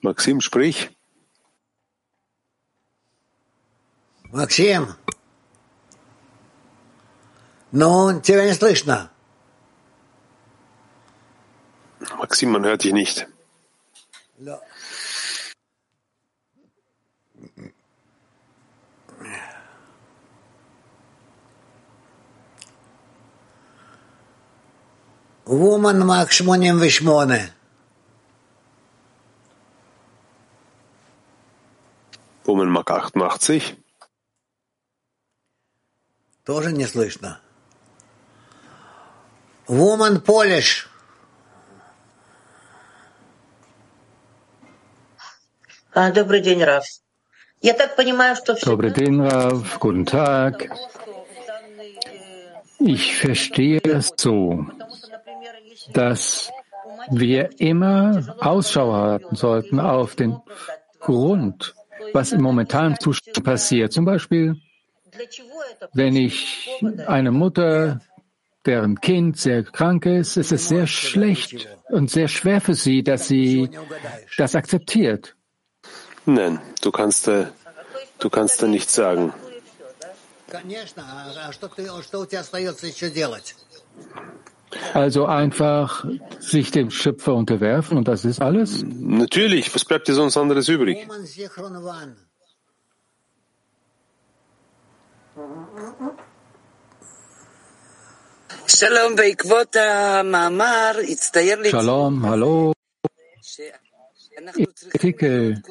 Maxim, sprich. Максим? Ну, тебя не слышно. Maxim, man hört dich nicht. Да. Woman Max 88. Woman Mark 88. Тоже не слышно. Woman Polish. А, Добрый день, Раф. Я так понимаю, что все Добрый день, Rav. Guten Tag. Ich verstehe es so, dass wir immer Ausschau halten sollten auf den Grund, was im momentanen Zustand passiert. Zum Beispiel, wenn ich eine Mutter, deren Kind sehr krank ist, ist es sehr schlecht und sehr schwer für sie, dass sie das akzeptiert. Nein, du kannst, äh, du kannst da nichts sagen. Also einfach sich dem Schöpfer unterwerfen und das ist alles? Natürlich, was bleibt dir sonst anderes übrig? Shalom, hallo. Artikel,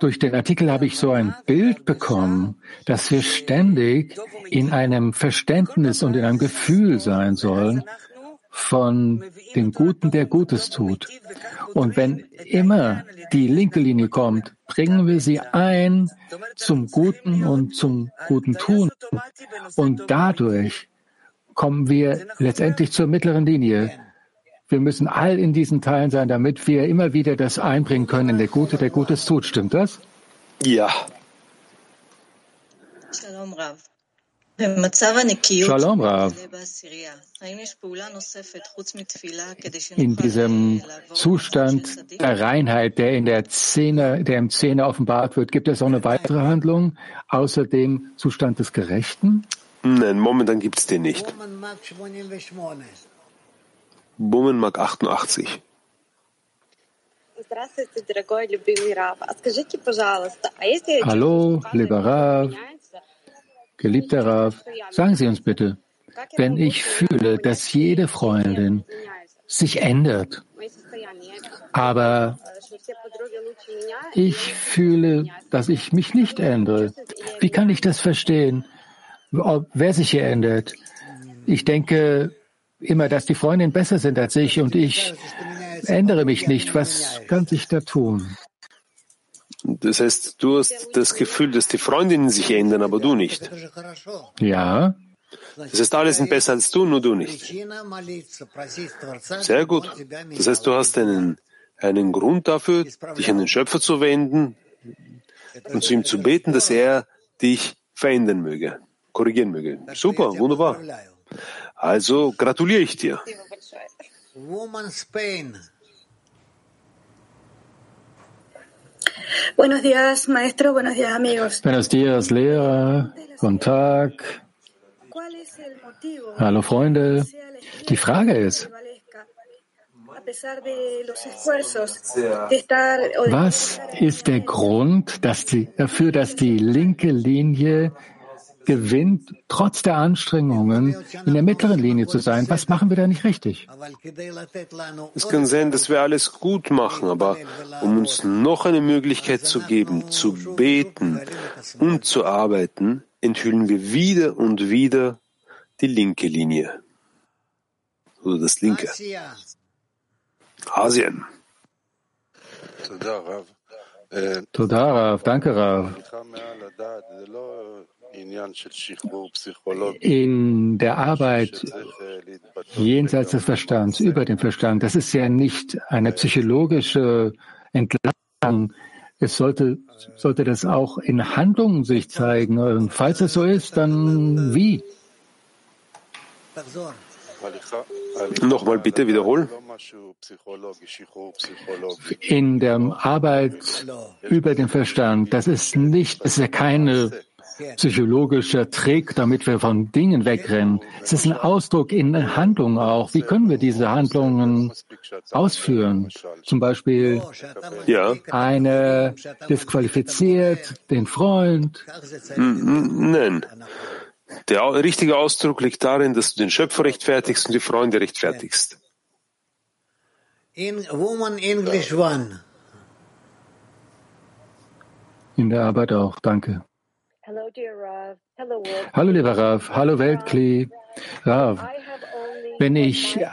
durch den Artikel habe ich so ein Bild bekommen, dass wir ständig in einem Verständnis und in einem Gefühl sein sollen von dem Guten, der Gutes tut. Und wenn immer die linke Linie kommt, bringen wir sie ein zum Guten und zum guten Tun. Und dadurch kommen wir letztendlich zur mittleren Linie. Wir müssen all in diesen Teilen sein, damit wir immer wieder das einbringen können in der Gute, der Gutes tut. Stimmt das? Ja. Shalom, Rav. In diesem Zustand der Reinheit, der in der Szene, der im Szene offenbart wird, gibt es auch eine weitere Handlung außer dem Zustand des Gerechten? Nein, momentan gibt es den nicht. Bumen mag 88. Hallo, lieber Rav. Geliebter Rav, sagen Sie uns bitte, wenn ich fühle, dass jede Freundin sich ändert, aber ich fühle, dass ich mich nicht ändere, wie kann ich das verstehen? Wer sich hier ändert? Ich denke immer, dass die Freundinnen besser sind als ich und ich ändere mich nicht. Was kann sich da tun? Das heißt, du hast das Gefühl, dass die Freundinnen sich ändern, aber du nicht. Ja. Das heißt, alle sind besser als du, nur du nicht. Sehr gut. Das heißt, du hast einen, einen Grund dafür, dich an den Schöpfer zu wenden und zu ihm zu beten, dass er dich verändern möge, korrigieren möge. Super, wunderbar. Also gratuliere ich dir. Buenos días, maestro. Buenos días, amigos. Buenos días, Lehrer. Guten Tag. Hallo, Freunde. Die Frage ist, was ist der Grund dass die, dafür, dass die linke Linie gewinnt, trotz der Anstrengungen in der mittleren Linie zu sein. Was machen wir da nicht richtig? Es kann sein, dass wir alles gut machen, aber um uns noch eine Möglichkeit zu geben, zu beten und zu arbeiten, enthüllen wir wieder und wieder die linke Linie. Oder das linke. Asien. Toda, Rav. Danke, Rav. In der Arbeit jenseits des Verstands, über den Verstand, das ist ja nicht eine psychologische Entlastung. Es sollte, sollte das auch in Handlungen sich zeigen. Und falls es so ist, dann wie? Nochmal bitte wiederholen. In der Arbeit über den Verstand, das ist nicht, das ist ja keine psychologischer Trick, damit wir von Dingen wegrennen. Es ist ein Ausdruck in Handlungen auch. Wie können wir diese Handlungen ausführen? Zum Beispiel, ja. eine disqualifiziert den Freund. Nein. Der richtige Ausdruck liegt darin, dass du den Schöpfer rechtfertigst und die Freunde rechtfertigst. In Woman English One. In der Arbeit auch, danke. Hallo lieber Rav, hallo Weltkli. Rav, wenn ich äh,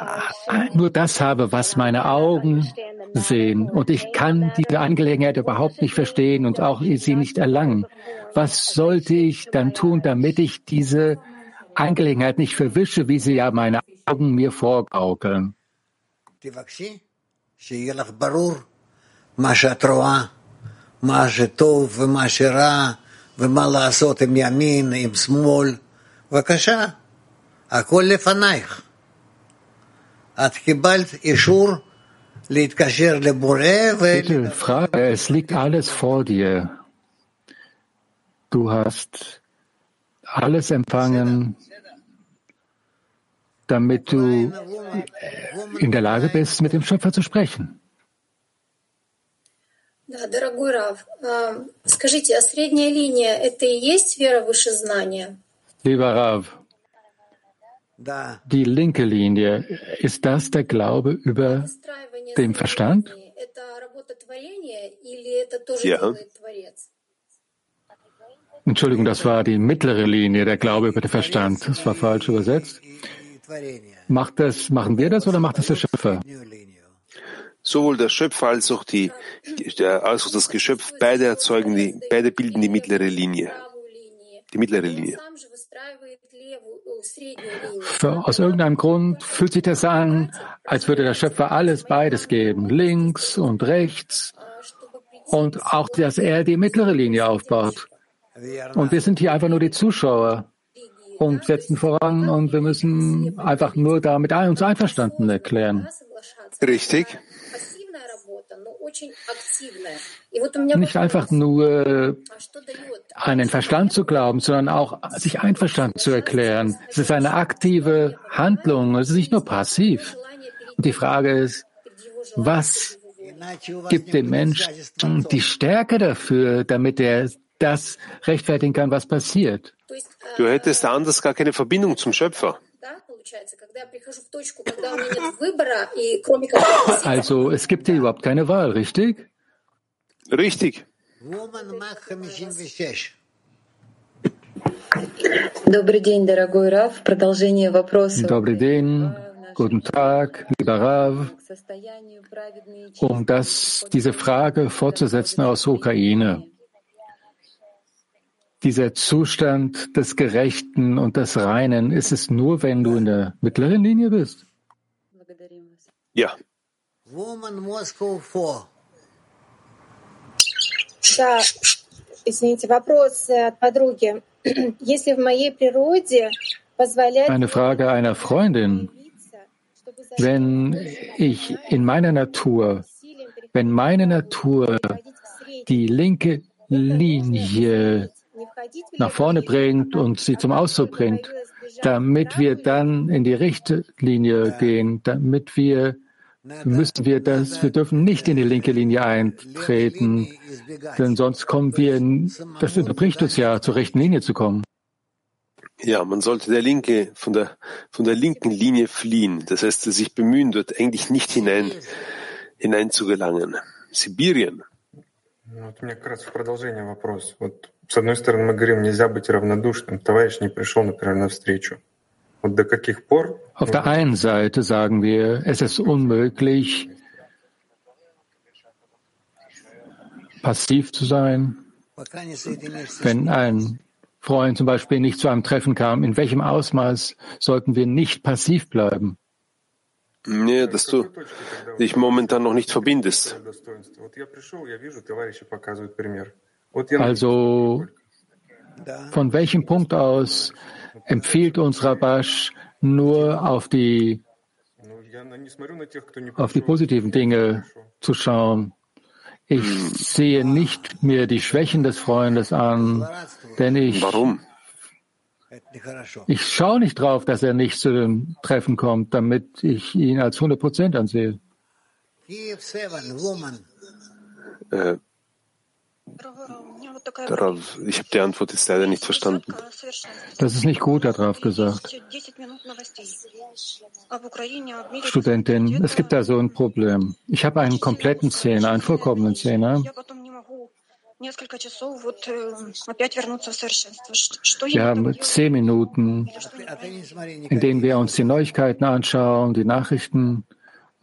nur das habe, was meine Augen sehen und ich kann diese Angelegenheit überhaupt nicht verstehen und auch sie nicht erlangen, was sollte ich dann tun, damit ich diese Angelegenheit nicht verwische, wie sie ja meine Augen mir vorgaukeln? was ומה שרע, ומה לעשות עם ימין, עם שמאל. בבקשה, הכל לפנייך. את קיבלת אישור להתקשר לבורא ו... Bitte, frage, es liegt alles vor dir. Du hast alles empfangen, damit du in der Lage bist, mit dem Schöpfer zu sprechen. Да, дорогой Рав, скажите, а средняя линия – это и есть вера выше знания? Lieber Rav, die linke Linie, ist das der Glaube über den Verstand? Ja. Entschuldigung, das war die mittlere Linie, der Glaube über den Verstand. Das war falsch übersetzt. Macht das, machen wir das oder macht das der Schöpfer? Sowohl der Schöpfer als auch, die, der, als auch das Geschöpf, beide erzeugen die, beide bilden die mittlere Linie. Die mittlere Linie. Für, aus irgendeinem Grund fühlt sich das an, als würde der Schöpfer alles beides geben, links und rechts, und auch, dass er die mittlere Linie aufbaut. Und wir sind hier einfach nur die Zuschauer und setzen voran und wir müssen einfach nur damit uns einverstanden erklären. Richtig. Nicht einfach nur an den Verstand zu glauben, sondern auch sich einverstanden zu erklären. Es ist eine aktive Handlung, es ist nicht nur passiv. Und die Frage ist, was gibt dem Menschen die Stärke dafür, damit er das rechtfertigen kann, was passiert? Du hättest anders gar keine Verbindung zum Schöpfer. Also es gibt hier überhaupt keine Wahl, richtig? Richtig. Добрый день, дорогой Раф. Продолжение вопроса. Добрый день, guten Tag, lieber Rav. Um das, diese Frage fortzusetzen aus Ukraine. Dieser Zustand des Gerechten und des Reinen, ist es nur, wenn du in der mittleren Linie bist? Ja. Woman Moscow 4. Да, извините, вопрос от подруги. [CLEARS THROAT] Если в моей природе позволять... Eine Frage einer Freundin. Wenn ich in meiner Natur, wenn meine Natur die linke Linie nach vorne bringt und sie zum Ausdruck bringt, damit wir dann in die rechte Linie gehen, damit wir müssen wir das, wir dürfen nicht in die linke Linie eintreten, denn sonst kommen wir, das unterbricht uns ja, zur rechten Linie zu kommen. Ja, man sollte der linke, von der, von der linken Linie fliehen. Das heißt, sich bemühen, dort eigentlich nicht hinein, hinein zu gelangen. Sibirien. Вот у меня как раз в продолжение вопрос. Вот с одной стороны мы говорим, нельзя быть равнодушным. Товарищ не пришел, например, на встречу. Auf der einen Seite sagen wir, es ist unmöglich, passiv zu sein. Wenn ein Freund zum Beispiel nicht zu einem Treffen kam, in welchem Ausmaß sollten wir nicht passiv bleiben? Nee, dass du dich momentan noch nicht verbindest. Also von welchem Punkt aus empfiehlt uns Rabash nur auf die, auf die positiven Dinge zu schauen. Ich sehe nicht mehr die Schwächen des Freundes an, denn ich, Warum? ich schaue nicht drauf, dass er nicht zu dem Treffen kommt, damit ich ihn als 100 Prozent ansehe. Äh, Darauf, ich habe die Antwort jetzt leider nicht verstanden. Das ist nicht gut, hat Raf gesagt. Studentin, es gibt da so ein Problem. Ich habe einen kompletten Zehner, einen vollkommenen Zehner. Wir haben zehn Minuten, in denen wir uns die Neuigkeiten anschauen, die Nachrichten.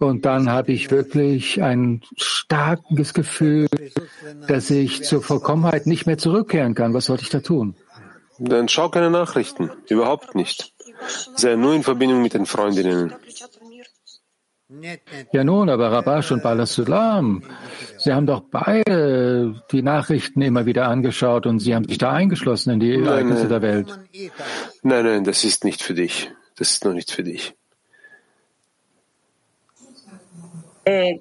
Und dann habe ich wirklich ein starkes Gefühl, dass ich zur Vollkommenheit nicht mehr zurückkehren kann. Was sollte ich da tun? Dann schau keine Nachrichten. Überhaupt nicht. Sei nur in Verbindung mit den Freundinnen. Ja nun, aber Rabash und Balasulam, Sie haben doch beide die Nachrichten immer wieder angeschaut und Sie haben sich da eingeschlossen in die Ereignisse der Welt. Nein, nein, das ist nicht für dich. Das ist noch nicht für dich. Eh,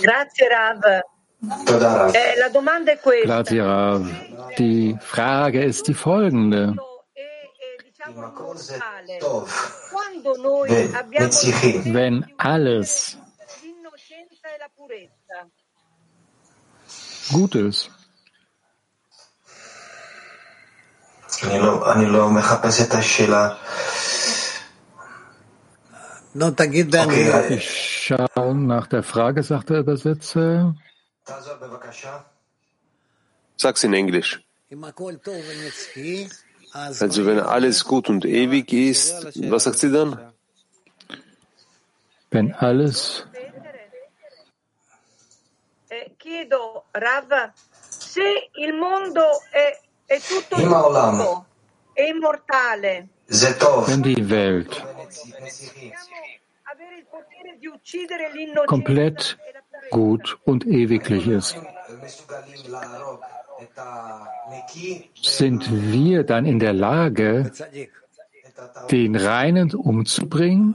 grazie Rav. Eh, la domanda è questa. Grazie, Rav. Die Frage ist die folgende. Wenn alles gut ist, Okay, ich schaue nach der Frage, sagt der Übersetzer. Sag's in Englisch. Also wenn alles gut und ewig ist, was sagt sie dann? Wenn alles chiedo Rav. Wenn die Welt komplett gut und ewiglich ist. Sind wir dann in der Lage, den Reinen umzubringen?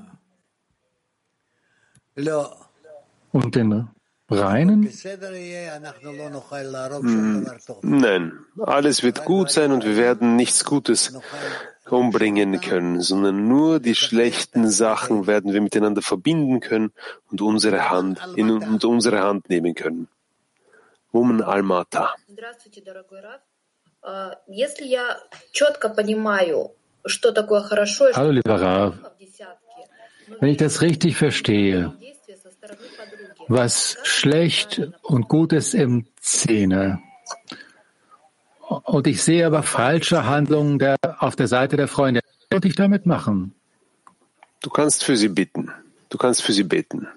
Und den Reinen? Hm. Nein, alles wird gut sein und wir werden nichts Gutes umbringen können, sondern nur die schlechten Sachen werden wir miteinander verbinden können und unsere Hand in, und unsere Hand nehmen können. Woman Almata. Hallo, lieber Rav. Wenn ich das richtig verstehe, was schlecht und gut ist im Zähne, und ich sehe aber falsche Handlungen der, auf der Seite der Freunde. Was sollte ich damit machen? Du kannst für sie bitten. Du kannst für sie beten.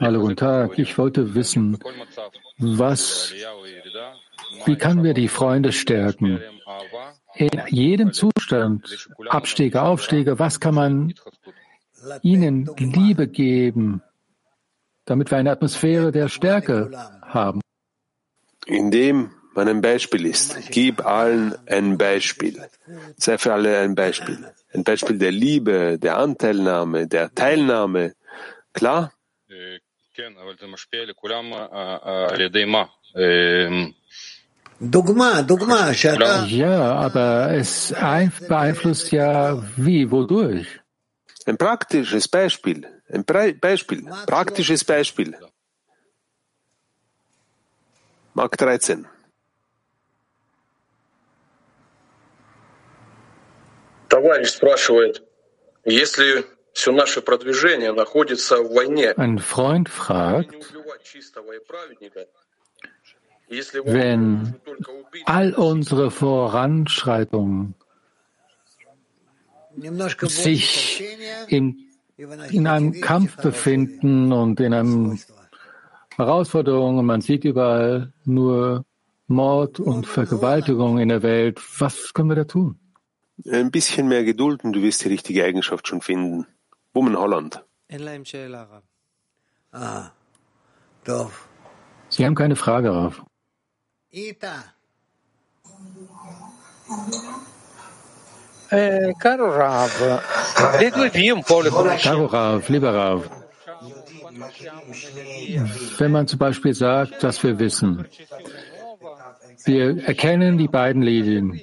Hallo, guten Tag. Ich wollte wissen, was, wie können wir die Freunde stärken? In jedem Zustand, Abstiege, Aufstiege, was kann man ihnen Liebe geben, damit wir eine Atmosphäre der Stärke haben? Indem man ein Beispiel ist. Gib allen ein Beispiel. Sei für alle ein Beispiel. Ein Beispiel der Liebe, der Anteilnahme, der Teilnahme. Klar? Ja, aber es ein, beeinflusst ja wie, wodurch? Ein praktisches Beispiel. Ein Pre Beispiel. Praktisches Beispiel. Mark 13. Товарищ спрашивает, если все наше продвижение находится в войне, Ein Freund fragt, wenn all unsere Voranschreitungen sich im, in einem Kampf befinden und in einer Herausforderung und man sieht überall nur Mord und Vergewaltigung in der Welt. Was können wir da tun? Ein bisschen mehr Geduld und du wirst die richtige Eigenschaft schon finden. Woman Holland. Ah, Sie haben keine Frage, auf. Ita. Eh, caro Rav, deduivi Caro Rav, lieber Rav, wenn man zum Beispiel sagt, dass wir wissen, wir erkennen die beiden Linien.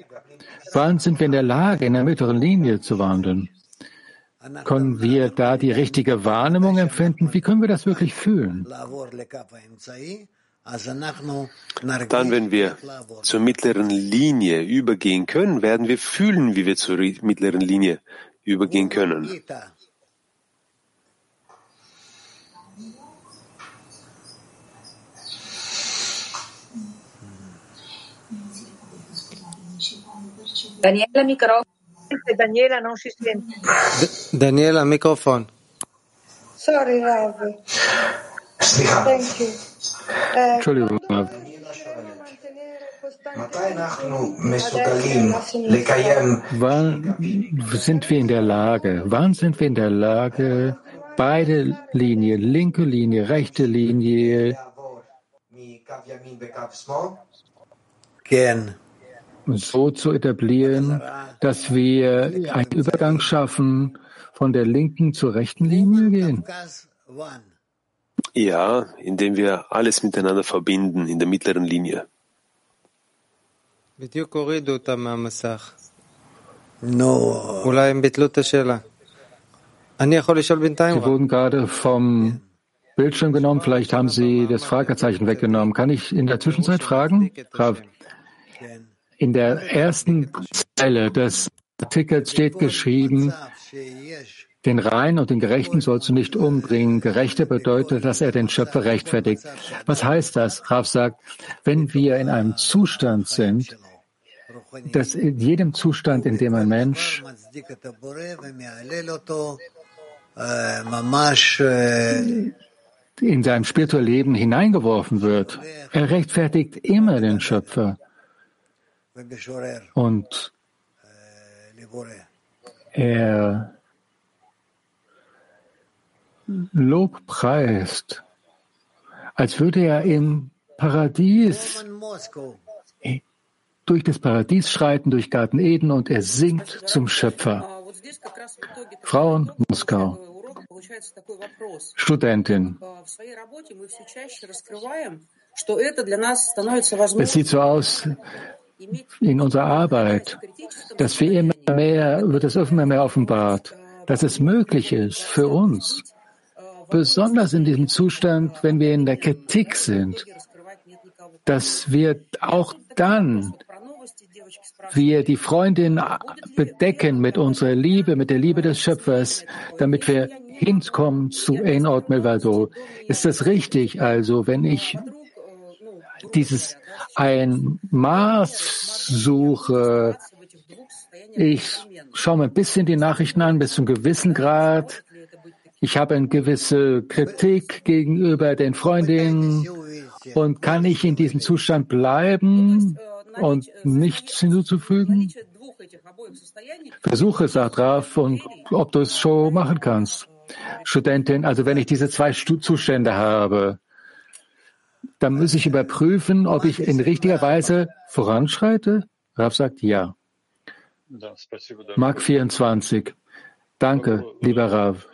Wann sind wir in der Lage, in der mittleren Linie zu wandeln? Können wir da die richtige Wahrnehmung empfinden? Wie können wir das wirklich fühlen? Dann, wenn wir zur mittleren Linie übergehen können, werden wir fühlen, wie wir zur mittleren Linie übergehen können. Daniela Mikrofon. Daniela Mikrofon. Sorry, Rav. Thank you. Eh, Entschuldigung, Rav. מתי אנחנו מסוגלים לקיים Wann sind wir in der Lage, wann sind wir in der Lage, beide Linien, linke Linie, rechte Linie, מקו ימין וקו שמאל? כן. so zu etablieren, dass wir einen Übergang schaffen, von der linken zur rechten Linie gehen? Ja, indem wir alles miteinander verbinden in der mittleren Linie. Sie wurden gerade vom Bildschirm genommen. Vielleicht haben Sie das Fragezeichen weggenommen. Kann ich in der Zwischenzeit fragen? In der ersten Zeile des Artikels steht geschrieben, den Reinen und den Gerechten sollst du nicht umbringen. Gerechter bedeutet, dass er den Schöpfer rechtfertigt. Was heißt das? Rav sagt, wenn wir in einem Zustand sind, dass in jedem Zustand, in dem ein Mensch in sein spirituelles Leben hineingeworfen wird, er rechtfertigt immer den Schöpfer. Und er lobpreist, als würde er im Paradies durch das Paradies schreiten, durch Garten Eden und er singt zum Schöpfer. Frauen Moskau. Studentin. Es sieht so aus in unserer Arbeit, dass wir immer mehr, wird es immer mehr offenbart, dass es möglich ist für uns, besonders in diesem Zustand, wenn wir in der Kritik sind, dass wir auch dann wir die Freundin bedecken mit unserer Liebe, mit der Liebe des Schöpfers, damit wir hinkommen zu Einort Melvado. Ist das richtig? Also, wenn ich dieses ein Maß suche, ich schaue mir ein bisschen die Nachrichten an, bis zu einem gewissen Grad. Ich habe eine gewisse Kritik gegenüber den Freundinnen und kann ich in diesem Zustand bleiben und nichts hinzuzufügen? Versuche, sagt Raf, und ob du es schon machen kannst. Studentin, also wenn ich diese zwei Zustände habe, dann muss ich überprüfen, ob ich in richtiger Weise voranschreite. Raf sagt ja. Mark 24. Danke, lieber Rav.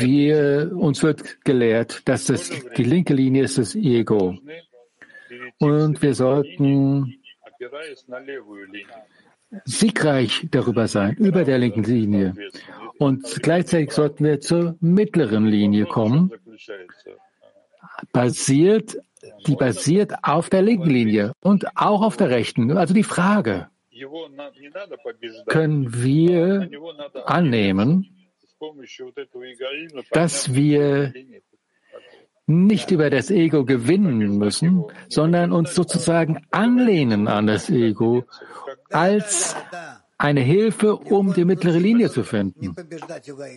Wir, uns wird gelehrt, dass das, die linke Linie ist das Ego. Und wir sollten siegreich darüber sein, über der linken Linie. Und gleichzeitig sollten wir zur mittleren Linie kommen, basiert, die basiert auf der linken Linie und auch auf der rechten. Also die Frage, können wir annehmen, dass wir nicht über das Ego gewinnen müssen, sondern uns sozusagen anlehnen an das Ego als eine Hilfe, um die mittlere Linie zu finden.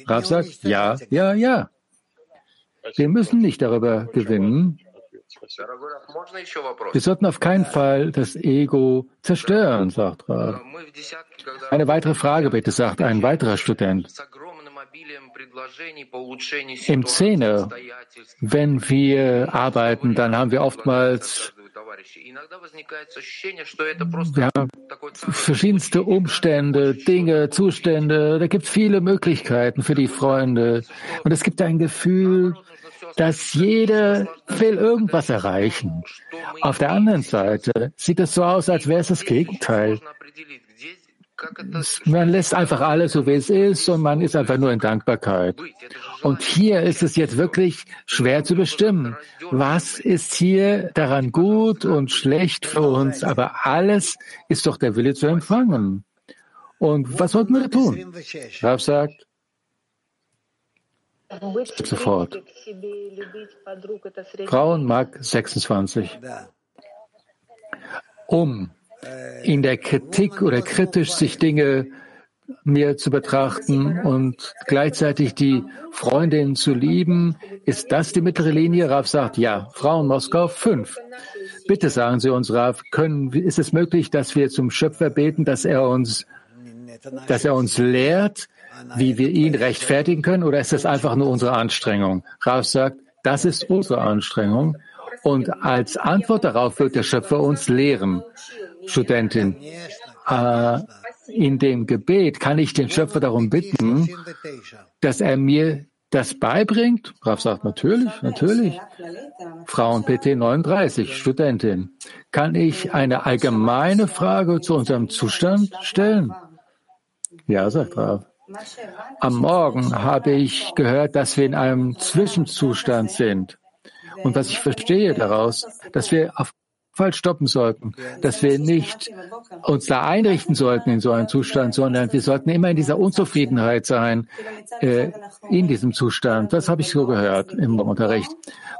Rav sagt, ja, ja, ja. Wir müssen nicht darüber gewinnen. Wir sollten auf keinen Fall das Ego zerstören, sagt Rav. Eine weitere Frage bitte, sagt ein weiterer Student. Im Zehner, wenn wir arbeiten, dann haben wir oftmals haben verschiedenste Umstände, Dinge, Zustände. Da gibt es viele Möglichkeiten für die Freunde. Und es gibt ein Gefühl, dass jeder will irgendwas erreichen. Auf der anderen Seite sieht es so aus, als wäre es das Gegenteil. Man lässt einfach alles so, wie es ist und man ist einfach nur in Dankbarkeit. Und hier ist es jetzt wirklich schwer zu bestimmen. Was ist hier daran gut und schlecht für uns? Aber alles ist doch der Wille zu empfangen. Und was sollten wir tun? Rav sagt, sofort. Frauen mag 26. Um in der Kritik oder kritisch sich Dinge mir zu betrachten und gleichzeitig die Freundin zu lieben. Ist das die mittlere Linie? Rav sagt, ja. Frauen Moskau, fünf. Bitte sagen Sie uns, Rav, können, ist es möglich, dass wir zum Schöpfer beten, dass er uns, dass er uns lehrt, wie wir ihn rechtfertigen können, oder ist das einfach nur unsere Anstrengung? Rav sagt, das ist unsere Anstrengung. Und als Antwort darauf wird der Schöpfer uns lehren. Studentin, äh, in dem Gebet kann ich den Schöpfer darum bitten, dass er mir das beibringt? Rav sagt, natürlich, natürlich. Frauen PT 39, Studentin. Kann ich eine allgemeine Frage zu unserem Zustand stellen? Ja, sagt Rav. Am Morgen habe ich gehört, dass wir in einem Zwischenzustand sind. Und was ich verstehe daraus, dass wir auf falsch stoppen sollten, dass wir nicht uns da einrichten sollten in so einem Zustand, sondern wir sollten immer in dieser Unzufriedenheit sein, äh, in diesem Zustand. Das habe ich so gehört im Unterricht.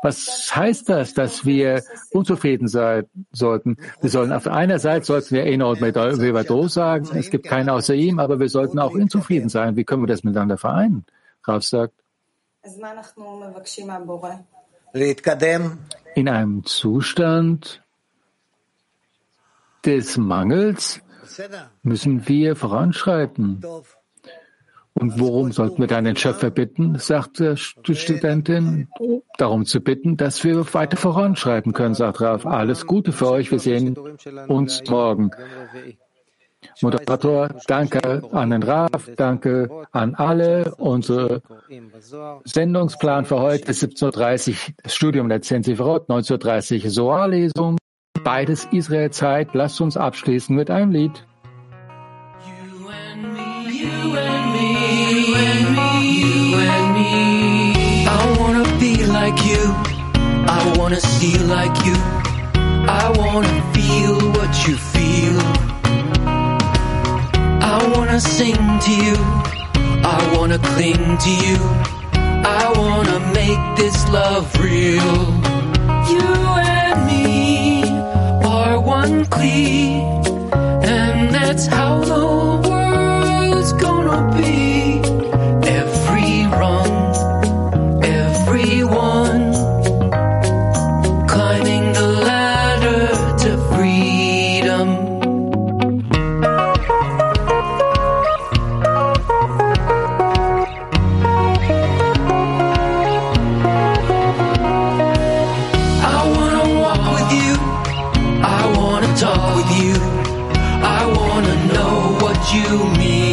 Was heißt das, dass wir unzufrieden sein sollten? Wir sollen auf einer Seite sollten wir Eno und Vevado sagen, es gibt keinen außer ihm, aber wir sollten auch unzufrieden sein. Wie können wir das miteinander vereinen? Rav sagt. In einem Zustand des Mangels müssen wir voranschreiten. Und worum sollten wir dann den Schöpfer bitten, sagt die Studentin, darum zu bitten, dass wir weiter voranschreiten können, sagt Raf. Alles Gute für euch, wir sehen uns morgen. Moderator, danke an den Raf, danke an alle. Unser Sendungsplan für heute ist 17.30 Uhr Studium der Zensiverot, 19.30 Uhr Soar-Lesung. Beides Israel-Zeit. Lasst uns abschließen mit einem Lied. You and me, you and me, you and me, you and me. I wanna. I wanna feel what you feel. I wanna sing to you. I wanna cling to you. I wanna make this love real. You and cleat, and that's how the world's gonna be. You mean.